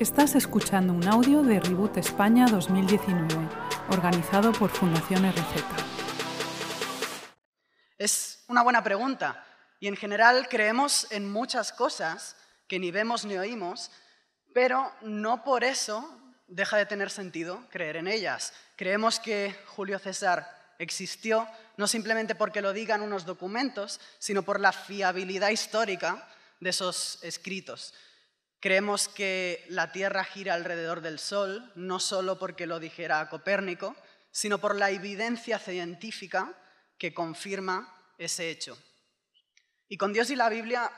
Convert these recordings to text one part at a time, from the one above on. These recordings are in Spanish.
Estás escuchando un audio de Reboot España 2019, organizado por Fundación RZ. Es una buena pregunta y en general creemos en muchas cosas que ni vemos ni oímos, pero no por eso deja de tener sentido creer en ellas. Creemos que Julio César existió no simplemente porque lo digan unos documentos, sino por la fiabilidad histórica de esos escritos. Creemos que la Tierra gira alrededor del Sol, no solo porque lo dijera Copérnico, sino por la evidencia científica que confirma ese hecho. Y con Dios y la Biblia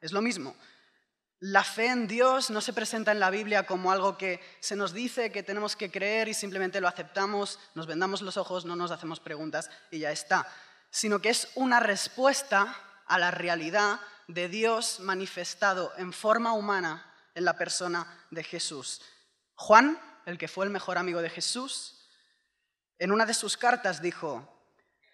es lo mismo. La fe en Dios no se presenta en la Biblia como algo que se nos dice que tenemos que creer y simplemente lo aceptamos, nos vendamos los ojos, no nos hacemos preguntas y ya está, sino que es una respuesta a la realidad de Dios manifestado en forma humana en la persona de Jesús. Juan, el que fue el mejor amigo de Jesús, en una de sus cartas dijo,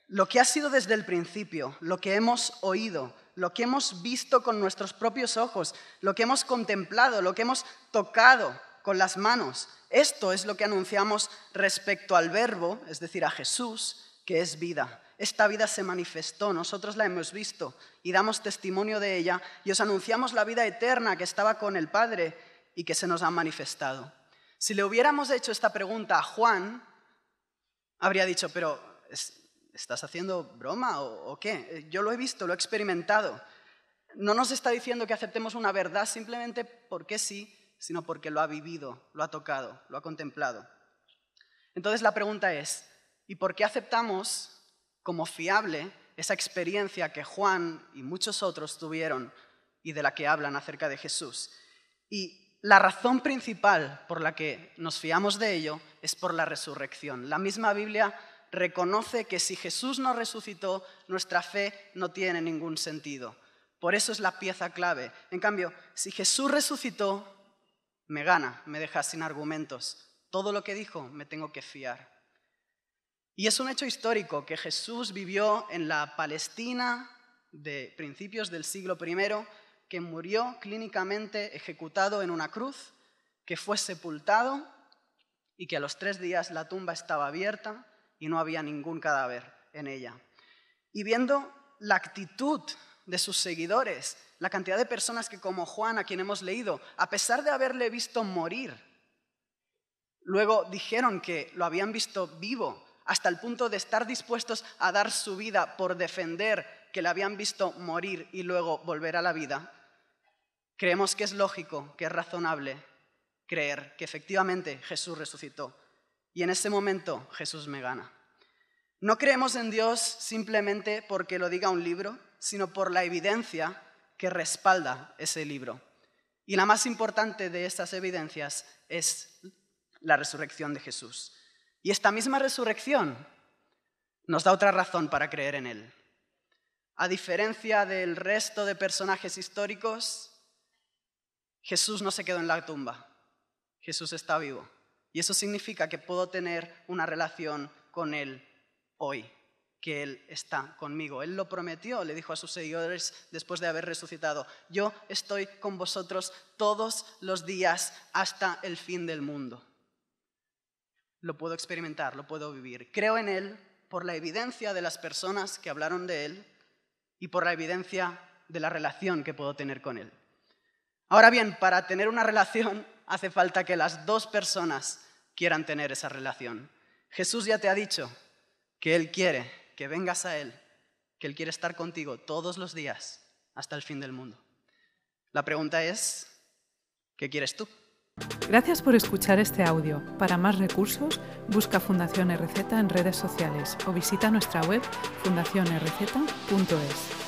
lo que ha sido desde el principio, lo que hemos oído, lo que hemos visto con nuestros propios ojos, lo que hemos contemplado, lo que hemos tocado con las manos, esto es lo que anunciamos respecto al verbo, es decir, a Jesús, que es vida. Esta vida se manifestó, nosotros la hemos visto y damos testimonio de ella y os anunciamos la vida eterna que estaba con el Padre y que se nos ha manifestado. Si le hubiéramos hecho esta pregunta a Juan, habría dicho, pero ¿estás haciendo broma o, qué? Yo lo he visto, lo he experimentado. No nos está diciendo que aceptemos una verdad simplemente porque sí, sino porque lo ha vivido, lo ha tocado, lo ha contemplado. Entonces la pregunta es, ¿y por qué aceptamos como fiable esa experiencia que Juan y muchos otros tuvieron y de la que hablan acerca de Jesús. Y la razón principal por la que nos fiamos de ello es por la resurrección. La misma Biblia reconoce que si Jesús no resucitó, nuestra fe no tiene ningún sentido. Por eso es la pieza clave. En cambio, si Jesús resucitó, me gana, me deja sin argumentos. Todo lo que dijo me tengo que fiar. Y es un hecho histórico que Jesús vivió en la Palestina de principios del siglo I, que murió clínicamente ejecutado en una cruz, que fue sepultado y que a los tres días la tumba estaba abierta y no había ningún cadáver en ella. Y viendo la actitud de sus seguidores, la cantidad de personas que como Juan, a quien hemos leído, a pesar de haberle visto morir, luego dijeron que lo habían visto vivo hasta el punto de estar dispuestos a dar su vida por defender que le habían visto morir y luego volver a la vida, creemos que es lógico, que es razonable creer que efectivamente Jesús resucitó. Y en ese momento Jesús me gana. No creemos en Dios simplemente porque lo diga un libro, sino por la evidencia que respalda ese libro. Y la más importante de estas evidencias es la resurrección de Jesús. Y esta misma resurrección nos da otra razón para creer en Él. A diferencia del resto de personajes históricos, Jesús no se quedó en la tumba. Jesús está vivo. Y eso significa que puedo tener una relación con Él hoy, que Él está conmigo. Él lo prometió, le dijo a sus seguidores después de haber resucitado, yo estoy con vosotros todos los días hasta el fin del mundo lo puedo experimentar, lo puedo vivir. Creo en Él por la evidencia de las personas que hablaron de Él y por la evidencia de la relación que puedo tener con Él. Ahora bien, para tener una relación hace falta que las dos personas quieran tener esa relación. Jesús ya te ha dicho que Él quiere que vengas a Él, que Él quiere estar contigo todos los días hasta el fin del mundo. La pregunta es, ¿qué quieres tú? Gracias por escuchar este audio. Para más recursos, busca Fundación RZ en redes sociales o visita nuestra web fundacionrz.es.